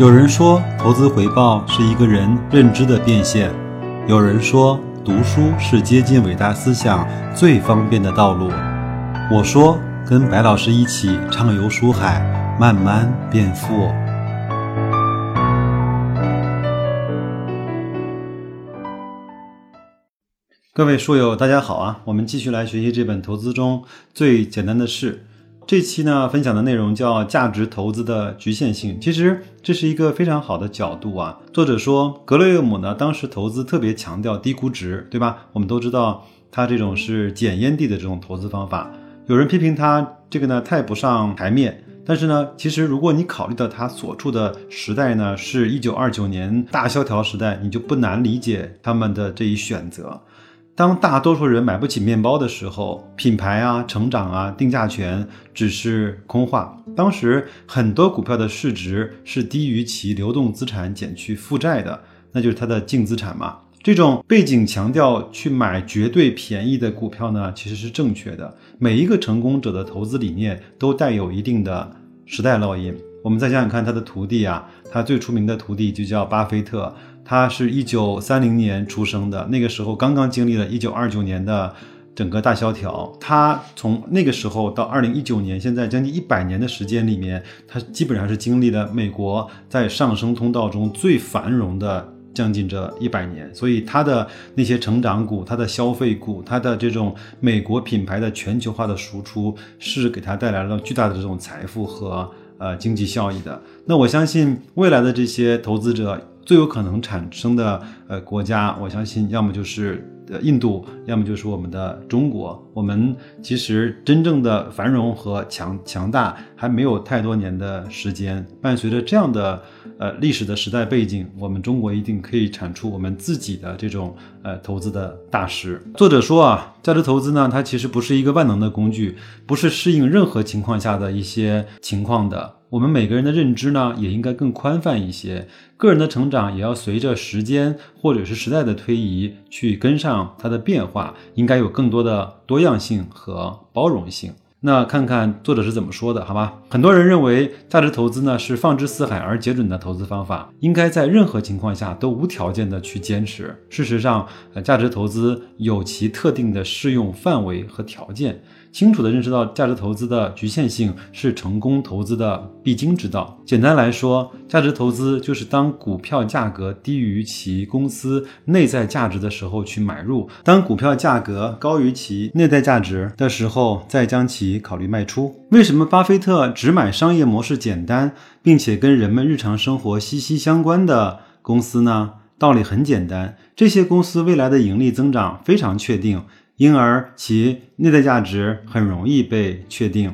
有人说，投资回报是一个人认知的变现；有人说，读书是接近伟大思想最方便的道路。我说，跟白老师一起畅游书海，慢慢变富。各位书友，大家好啊！我们继续来学习这本《投资中最简单的事》。这期呢，分享的内容叫价值投资的局限性。其实这是一个非常好的角度啊。作者说，格雷厄姆呢，当时投资特别强调低估值，对吧？我们都知道他这种是捡烟蒂的这种投资方法。有人批评他这个呢太不上台面，但是呢，其实如果你考虑到他所处的时代呢，是一九二九年大萧条时代，你就不难理解他们的这一选择。当大多数人买不起面包的时候，品牌啊、成长啊、定价权只是空话。当时很多股票的市值是低于其流动资产减去负债的，那就是它的净资产嘛。这种背景强调去买绝对便宜的股票呢，其实是正确的。每一个成功者的投资理念都带有一定的时代烙印。我们再想想看，他的徒弟啊，他最出名的徒弟就叫巴菲特。他是一九三零年出生的，那个时候刚刚经历了一九二九年的整个大萧条。他从那个时候到二零一九年，现在将近一百年的时间里面，他基本上是经历了美国在上升通道中最繁荣的将近这一百年。所以他的那些成长股、他的消费股、他的这种美国品牌的全球化的输出，是给他带来了巨大的这种财富和呃经济效益的。那我相信未来的这些投资者。最有可能产生的呃国家，我相信要么就是呃印度，要么就是我们的中国。我们其实真正的繁荣和强强大还没有太多年的时间。伴随着这样的呃历史的时代背景，我们中国一定可以产出我们自己的这种呃投资的大师。作者说啊，价值投资呢，它其实不是一个万能的工具，不是适应任何情况下的一些情况的。我们每个人的认知呢，也应该更宽泛一些。个人的成长也要随着时间或者是时代的推移去跟上它的变化，应该有更多的多样性和包容性。那看看作者是怎么说的，好吧？很多人认为价值投资呢是放之四海而皆准的投资方法，应该在任何情况下都无条件的去坚持。事实上，呃，价值投资有其特定的适用范围和条件。清楚地认识到价值投资的局限性是成功投资的必经之道。简单来说，价值投资就是当股票价格低于其公司内在价值的时候去买入；当股票价格高于其内在价值的时候，再将其考虑卖出。为什么巴菲特只买商业模式简单并且跟人们日常生活息息相关的公司呢？道理很简单，这些公司未来的盈利增长非常确定。因而其内在价值很容易被确定，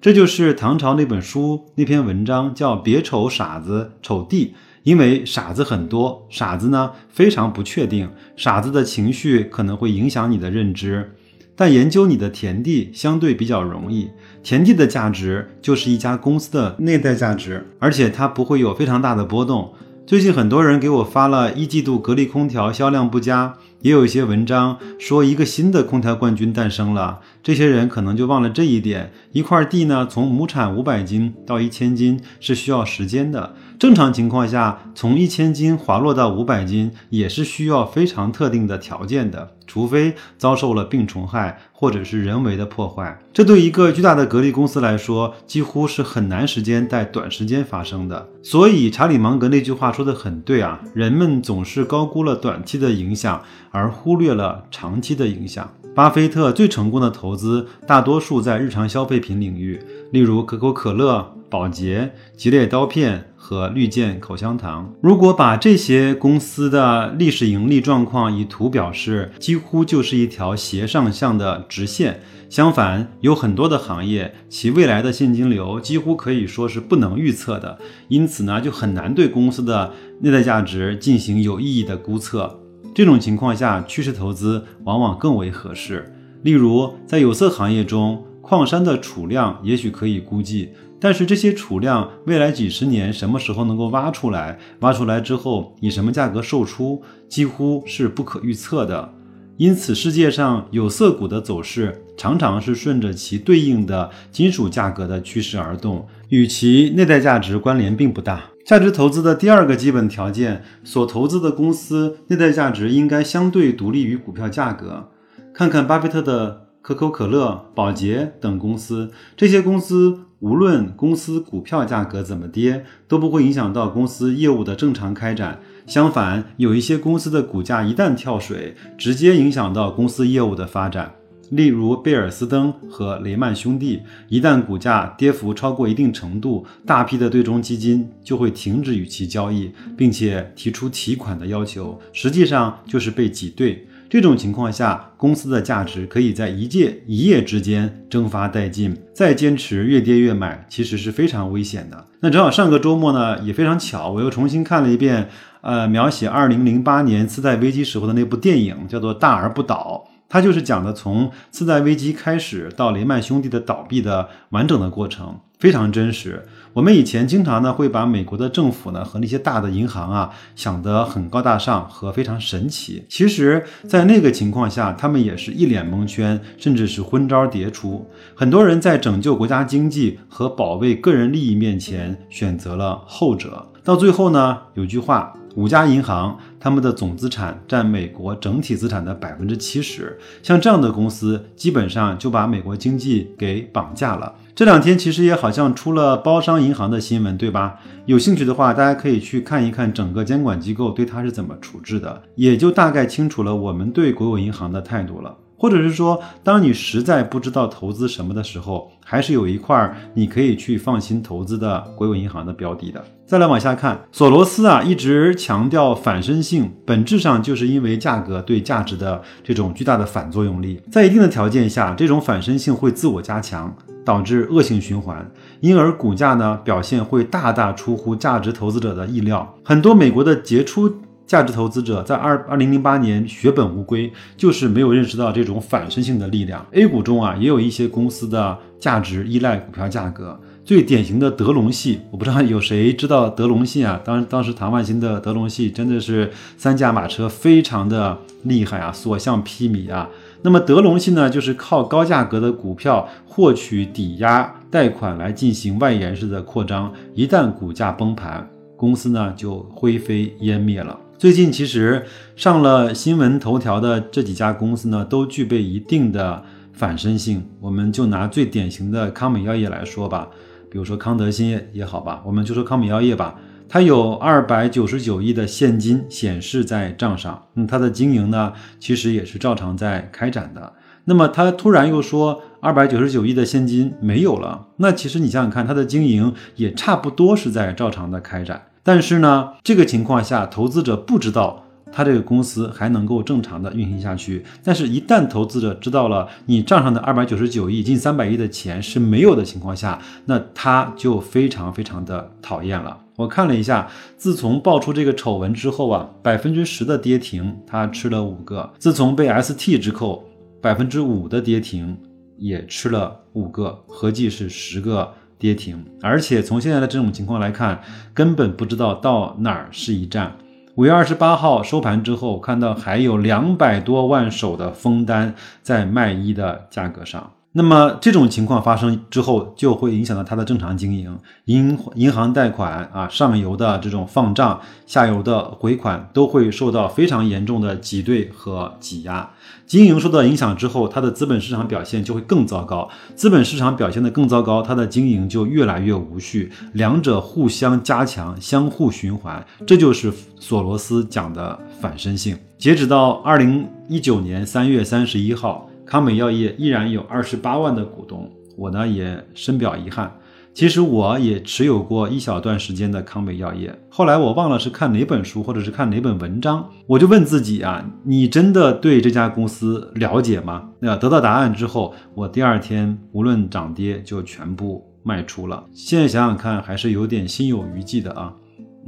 这就是唐朝那本书那篇文章叫“别瞅傻子，瞅地”。因为傻子很多，傻子呢非常不确定，傻子的情绪可能会影响你的认知。但研究你的田地相对比较容易，田地的价值就是一家公司的内在价值，而且它不会有非常大的波动。最近很多人给我发了一季度格力空调销量不佳。也有一些文章说，一个新的空调冠军诞生了。这些人可能就忘了这一点：一块地呢，从亩产五百斤到一千斤是需要时间的。正常情况下，从一千斤滑落到五百斤也是需要非常特定的条件的，除非遭受了病虫害或者是人为的破坏。这对一个巨大的格力公司来说，几乎是很难时间在短时间发生的。所以，查理芒格那句话说的很对啊，人们总是高估了短期的影响。而忽略了长期的影响。巴菲特最成功的投资大多数在日常消费品领域，例如可口可乐、宝洁、吉列刀片和绿箭口香糖。如果把这些公司的历史盈利状况以图表示，几乎就是一条斜上向的直线。相反，有很多的行业，其未来的现金流几乎可以说是不能预测的，因此呢，就很难对公司的内在价值进行有意义的估测。这种情况下，趋势投资往往更为合适。例如，在有色行业中，矿山的储量也许可以估计，但是这些储量未来几十年什么时候能够挖出来，挖出来之后以什么价格售出，几乎是不可预测的。因此，世界上有色股的走势常常是顺着其对应的金属价格的趋势而动。与其内在价值关联并不大。价值投资的第二个基本条件，所投资的公司内在价值应该相对独立于股票价格。看看巴菲特的可口可乐、宝洁等公司，这些公司无论公司股票价格怎么跌，都不会影响到公司业务的正常开展。相反，有一些公司的股价一旦跳水，直接影响到公司业务的发展。例如贝尔斯登和雷曼兄弟，一旦股价跌幅超过一定程度，大批的对冲基金就会停止与其交易，并且提出提款的要求，实际上就是被挤兑。这种情况下，公司的价值可以在一届一夜之间蒸发殆尽。再坚持越跌越买，其实是非常危险的。那正好上个周末呢，也非常巧，我又重新看了一遍，呃，描写二零零八年次贷危机时候的那部电影，叫做《大而不倒》。它就是讲的从次贷危机开始到雷曼兄弟的倒闭的完整的过程，非常真实。我们以前经常呢会把美国的政府呢和那些大的银行啊想得很高大上和非常神奇，其实，在那个情况下，他们也是一脸蒙圈，甚至是昏招迭出。很多人在拯救国家经济和保卫个人利益面前选择了后者，到最后呢，有句话。五家银行，他们的总资产占美国整体资产的百分之七十。像这样的公司，基本上就把美国经济给绑架了。这两天其实也好像出了包商银行的新闻，对吧？有兴趣的话，大家可以去看一看整个监管机构对它是怎么处置的，也就大概清楚了我们对国有银行的态度了。或者是说，当你实在不知道投资什么的时候，还是有一块你可以去放心投资的国有银行的标的的。再来往下看，索罗斯啊一直强调反身性，本质上就是因为价格对价值的这种巨大的反作用力，在一定的条件下，这种反身性会自我加强，导致恶性循环，因而股价呢表现会大大出乎价值投资者的意料。很多美国的杰出。价值投资者在二二零零八年血本无归，就是没有认识到这种反身性的力量。A 股中啊，也有一些公司的价值依赖股票价格，最典型的德隆系，我不知道有谁知道德隆系啊？当当时唐万新的德隆系真的是三驾马车，非常的厉害啊，所向披靡啊。那么德隆系呢，就是靠高价格的股票获取抵押贷款来进行外延式的扩张，一旦股价崩盘，公司呢就灰飞烟灭了。最近其实上了新闻头条的这几家公司呢，都具备一定的反身性。我们就拿最典型的康美药业来说吧，比如说康德新也好吧，我们就说康美药业吧，它有二百九十九亿的现金显示在账上，嗯，它的经营呢，其实也是照常在开展的。那么它突然又说二百九十九亿的现金没有了，那其实你想想看，它的经营也差不多是在照常的开展。但是呢，这个情况下，投资者不知道他这个公司还能够正常的运行下去。但是，一旦投资者知道了你账上的二百九十九亿、近三百亿的钱是没有的情况下，那他就非常非常的讨厌了。我看了一下，自从爆出这个丑闻之后啊，百分之十的跌停，他吃了五个；自从被 ST 之后，百分之五的跌停也吃了五个，合计是十个。跌停，而且从现在的这种情况来看，根本不知道到哪儿是一站。五月二十八号收盘之后，看到还有两百多万手的封单在卖一的价格上。那么这种情况发生之后，就会影响到它的正常经营，银银行贷款啊，上游的这种放账，下游的回款都会受到非常严重的挤兑和挤压。经营受到影响之后，它的资本市场表现就会更糟糕。资本市场表现的更糟糕，它的经营就越来越无序，两者互相加强，相互循环。这就是索罗斯讲的反身性。截止到二零一九年三月三十一号。康美药业依然有二十八万的股东，我呢也深表遗憾。其实我也持有过一小段时间的康美药业，后来我忘了是看哪本书或者是看哪本文章，我就问自己啊，你真的对这家公司了解吗？那得到答案之后，我第二天无论涨跌就全部卖出了。现在想想看，还是有点心有余悸的啊。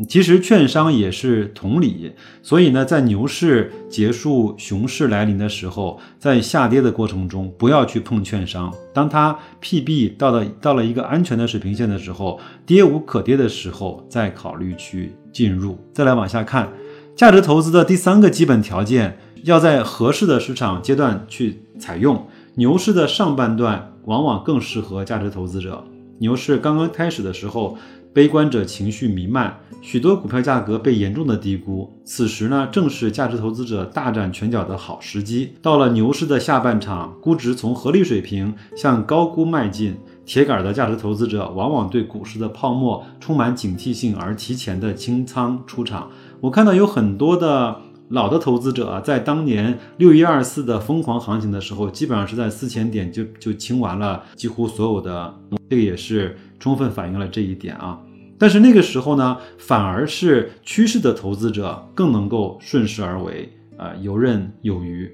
其实券商也是同理，所以呢，在牛市结束、熊市来临的时候，在下跌的过程中，不要去碰券商。当它 PB 到了到了一个安全的水平线的时候，跌无可跌的时候，再考虑去进入。再来往下看，价值投资的第三个基本条件，要在合适的市场阶段去采用。牛市的上半段往往更适合价值投资者。牛市刚刚开始的时候，悲观者情绪弥漫，许多股票价格被严重的低估。此时呢，正是价值投资者大展拳脚的好时机。到了牛市的下半场，估值从合理水平向高估迈进，铁杆的价值投资者往往对股市的泡沫充满警惕性，而提前的清仓出场。我看到有很多的。老的投资者啊，在当年六一二四的疯狂行情的时候，基本上是在四千点就就清完了几乎所有的，这个也是充分反映了这一点啊。但是那个时候呢，反而是趋势的投资者更能够顺势而为啊，游刃有余。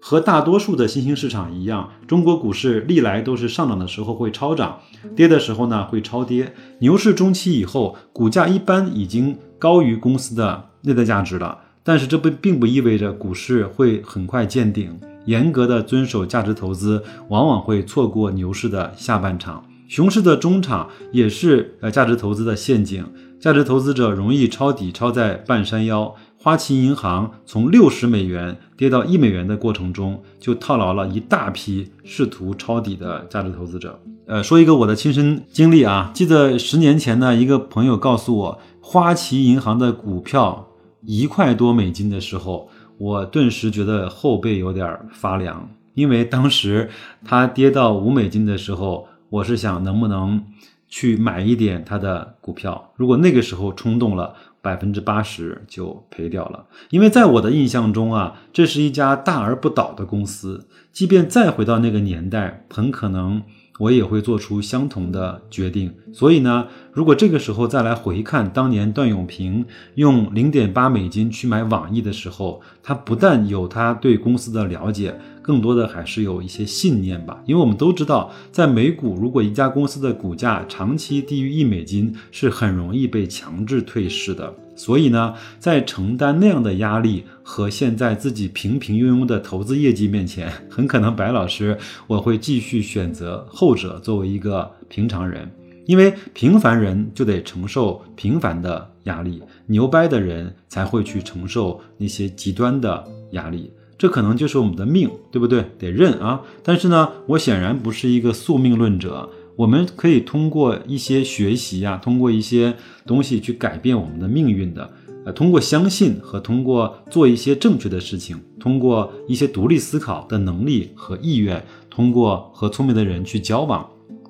和大多数的新兴市场一样，中国股市历来都是上涨的时候会超涨，跌的时候呢会超跌。牛市中期以后，股价一般已经高于公司的内在价值了。但是这不并不意味着股市会很快见顶。严格的遵守价值投资，往往会错过牛市的下半场。熊市的中场也是呃价值投资的陷阱。价值投资者容易抄底抄在半山腰。花旗银行从六十美元跌到一美元的过程中，就套牢了一大批试图抄底的价值投资者。呃，说一个我的亲身经历啊，记得十年前呢，一个朋友告诉我，花旗银行的股票。一块多美金的时候，我顿时觉得后背有点发凉，因为当时它跌到五美金的时候，我是想能不能去买一点它的股票。如果那个时候冲动了，百分之八十就赔掉了。因为在我的印象中啊，这是一家大而不倒的公司，即便再回到那个年代，很可能。我也会做出相同的决定，所以呢，如果这个时候再来回看当年段永平用零点八美金去买网易的时候，他不但有他对公司的了解，更多的还是有一些信念吧。因为我们都知道，在美股，如果一家公司的股价长期低于一美金，是很容易被强制退市的。所以呢，在承担那样的压力和现在自己平平庸庸的投资业绩面前，很可能白老师我会继续选择后者作为一个平常人，因为平凡人就得承受平凡的压力，牛掰的人才会去承受那些极端的压力，这可能就是我们的命，对不对？得认啊！但是呢，我显然不是一个宿命论者。我们可以通过一些学习呀，通过一些东西去改变我们的命运的。呃，通过相信和通过做一些正确的事情，通过一些独立思考的能力和意愿，通过和聪明的人去交往，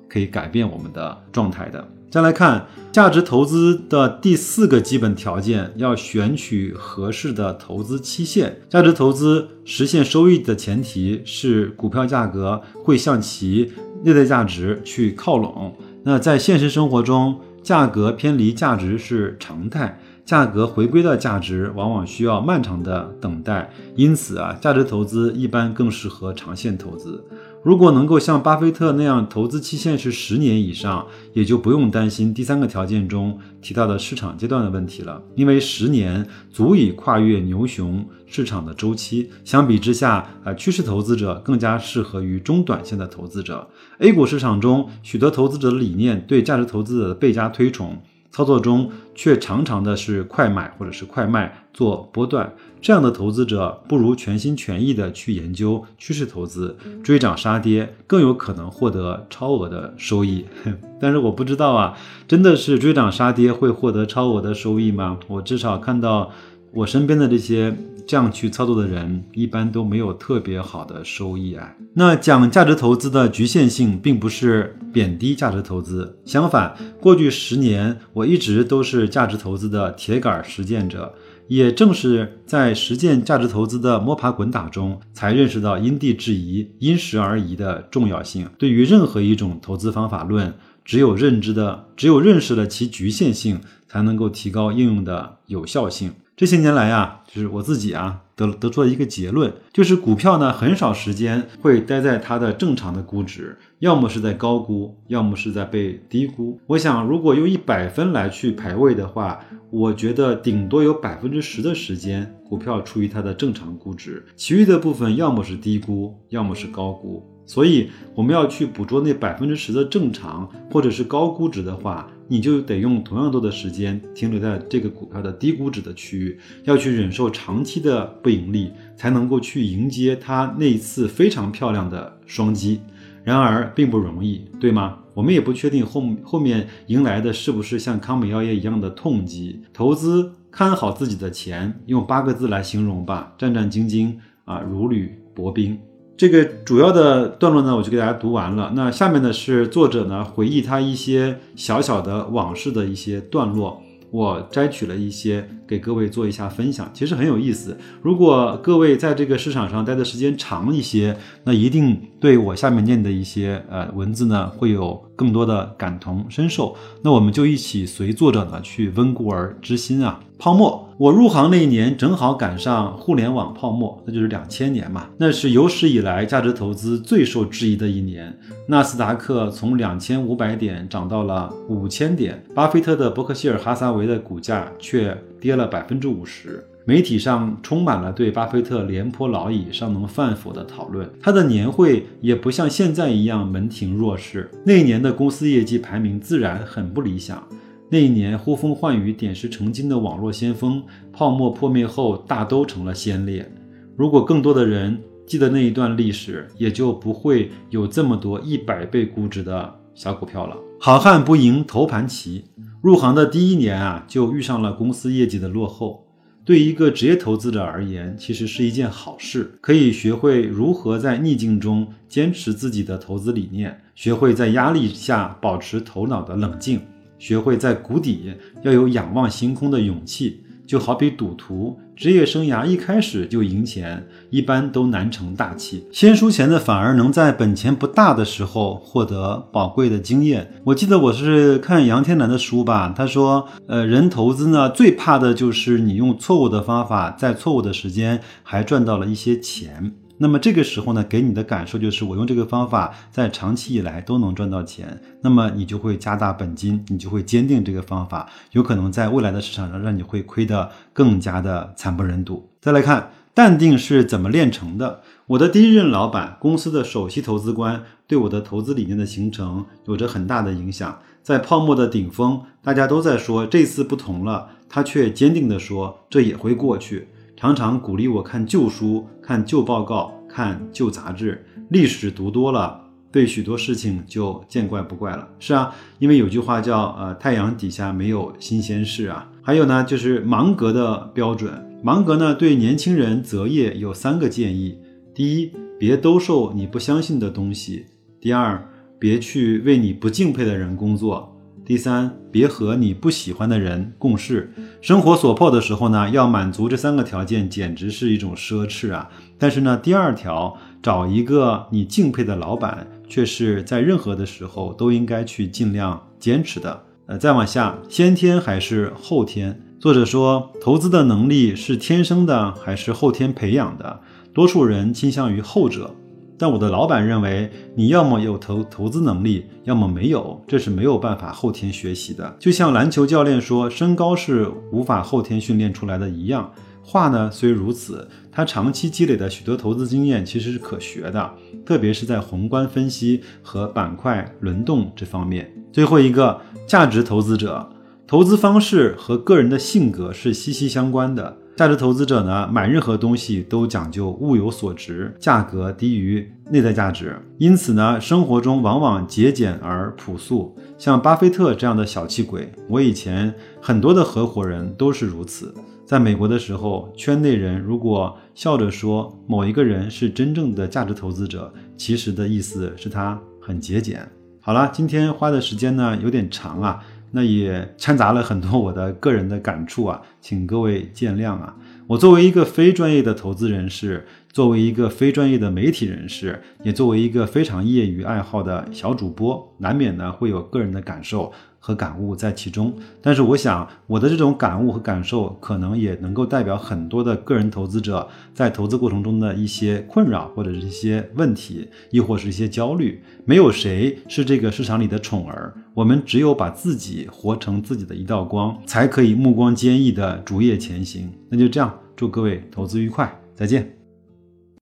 可以改变我们的状态的。再来看价值投资的第四个基本条件，要选取合适的投资期限。价值投资实现收益的前提是股票价格会向其内在价值去靠拢。那在现实生活中，价格偏离价值是常态，价格回归的价值往往需要漫长的等待。因此啊，价值投资一般更适合长线投资。如果能够像巴菲特那样投资期限是十年以上，也就不用担心第三个条件中提到的市场阶段的问题了，因为十年足以跨越牛熊市场的周期。相比之下，啊，趋势投资者更加适合于中短线的投资者。A 股市场中，许多投资者的理念对价值投资者的倍加推崇。操作中却常常的是快买或者是快卖做波段，这样的投资者不如全心全意的去研究趋势投资，追涨杀跌更有可能获得超额的收益。但是我不知道啊，真的是追涨杀跌会获得超额的收益吗？我至少看到我身边的这些。这样去操作的人一般都没有特别好的收益啊。那讲价值投资的局限性，并不是贬低价值投资，相反，过去十年我一直都是价值投资的铁杆实践者。也正是在实践价值投资的摸爬滚打中，才认识到因地制宜、因时而宜的重要性。对于任何一种投资方法论，只有认知的，只有认识了其局限性，才能够提高应用的有效性。这些年来啊，就是我自己啊，得得出了一个结论，就是股票呢，很少时间会待在它的正常的估值，要么是在高估，要么是在被低估。我想，如果用一百分来去排位的话，我觉得顶多有百分之十的时间，股票处于它的正常估值，其余的部分要么是低估，要么是高估。所以，我们要去捕捉那百分之十的正常或者是高估值的话。你就得用同样多的时间停留在这个股票的低估值的区域，要去忍受长期的不盈利，才能够去迎接它那一次非常漂亮的双击。然而并不容易，对吗？我们也不确定后后面迎来的是不是像康美药业一样的痛击。投资看好自己的钱，用八个字来形容吧：战战兢兢啊，如履薄冰。这个主要的段落呢，我就给大家读完了。那下面呢是作者呢回忆他一些小小的往事的一些段落。我摘取了一些给各位做一下分享，其实很有意思。如果各位在这个市场上待的时间长一些，那一定对我下面念的一些呃文字呢会有更多的感同身受。那我们就一起随作者呢去温故而知新啊。泡沫，我入行那一年正好赶上互联网泡沫，那就是两千年嘛。那是有史以来价值投资最受质疑的一年。纳斯达克从两千五百点涨到了五千点，巴菲特的伯克希尔哈撒韦的股价却跌了百分之五十。媒体上充满了对巴菲特廉颇老矣尚能饭否的讨论。他的年会也不像现在一样门庭若市，那一年的公司业绩排名自然很不理想。那一年呼风唤雨、点石成金的网络先锋，泡沫破灭后大都成了先烈。如果更多的人记得那一段历史，也就不会有这么多一百倍估值的小股票了。好汉不赢头盘棋，入行的第一年啊，就遇上了公司业绩的落后。对一个职业投资者而言，其实是一件好事，可以学会如何在逆境中坚持自己的投资理念，学会在压力下保持头脑的冷静。学会在谷底要有仰望星空的勇气，就好比赌徒职业生涯一开始就赢钱，一般都难成大器。先输钱的反而能在本钱不大的时候获得宝贵的经验。我记得我是看杨天南的书吧，他说，呃，人投资呢最怕的就是你用错误的方法，在错误的时间还赚到了一些钱。那么这个时候呢，给你的感受就是，我用这个方法在长期以来都能赚到钱，那么你就会加大本金，你就会坚定这个方法，有可能在未来的市场上让你会亏得更加的惨不忍睹。再来看，淡定是怎么炼成的？我的第一任老板，公司的首席投资官，对我的投资理念的形成有着很大的影响。在泡沫的顶峰，大家都在说这次不同了，他却坚定地说这也会过去。常常鼓励我看旧书、看旧报告、看旧杂志，历史读多了，对许多事情就见怪不怪了。是啊，因为有句话叫“呃，太阳底下没有新鲜事”啊。还有呢，就是芒格的标准。芒格呢，对年轻人择业有三个建议：第一，别兜售你不相信的东西；第二，别去为你不敬佩的人工作。第三，别和你不喜欢的人共事。生活所迫的时候呢，要满足这三个条件，简直是一种奢侈啊！但是呢，第二条，找一个你敬佩的老板，却是在任何的时候都应该去尽量坚持的。呃，再往下，先天还是后天？作者说，投资的能力是天生的还是后天培养的？多数人倾向于后者。但我的老板认为，你要么有投投资能力，要么没有，这是没有办法后天学习的。就像篮球教练说，身高是无法后天训练出来的一样。话呢虽如此，他长期积累的许多投资经验其实是可学的，特别是在宏观分析和板块轮动这方面。最后一个，价值投资者，投资方式和个人的性格是息息相关的。价值投资者呢，买任何东西都讲究物有所值，价格低于内在价值。因此呢，生活中往往节俭而朴素。像巴菲特这样的小气鬼，我以前很多的合伙人都是如此。在美国的时候，圈内人如果笑着说某一个人是真正的价值投资者，其实的意思是他很节俭。好了，今天花的时间呢有点长啊。那也掺杂了很多我的个人的感触啊，请各位见谅啊。我作为一个非专业的投资人士，作为一个非专业的媒体人士，也作为一个非常业余爱好的小主播，难免呢会有个人的感受。和感悟在其中，但是我想我的这种感悟和感受，可能也能够代表很多的个人投资者在投资过程中的一些困扰，或者是一些问题，亦或是一些焦虑。没有谁是这个市场里的宠儿，我们只有把自己活成自己的一道光，才可以目光坚毅的逐夜前行。那就这样，祝各位投资愉快，再见。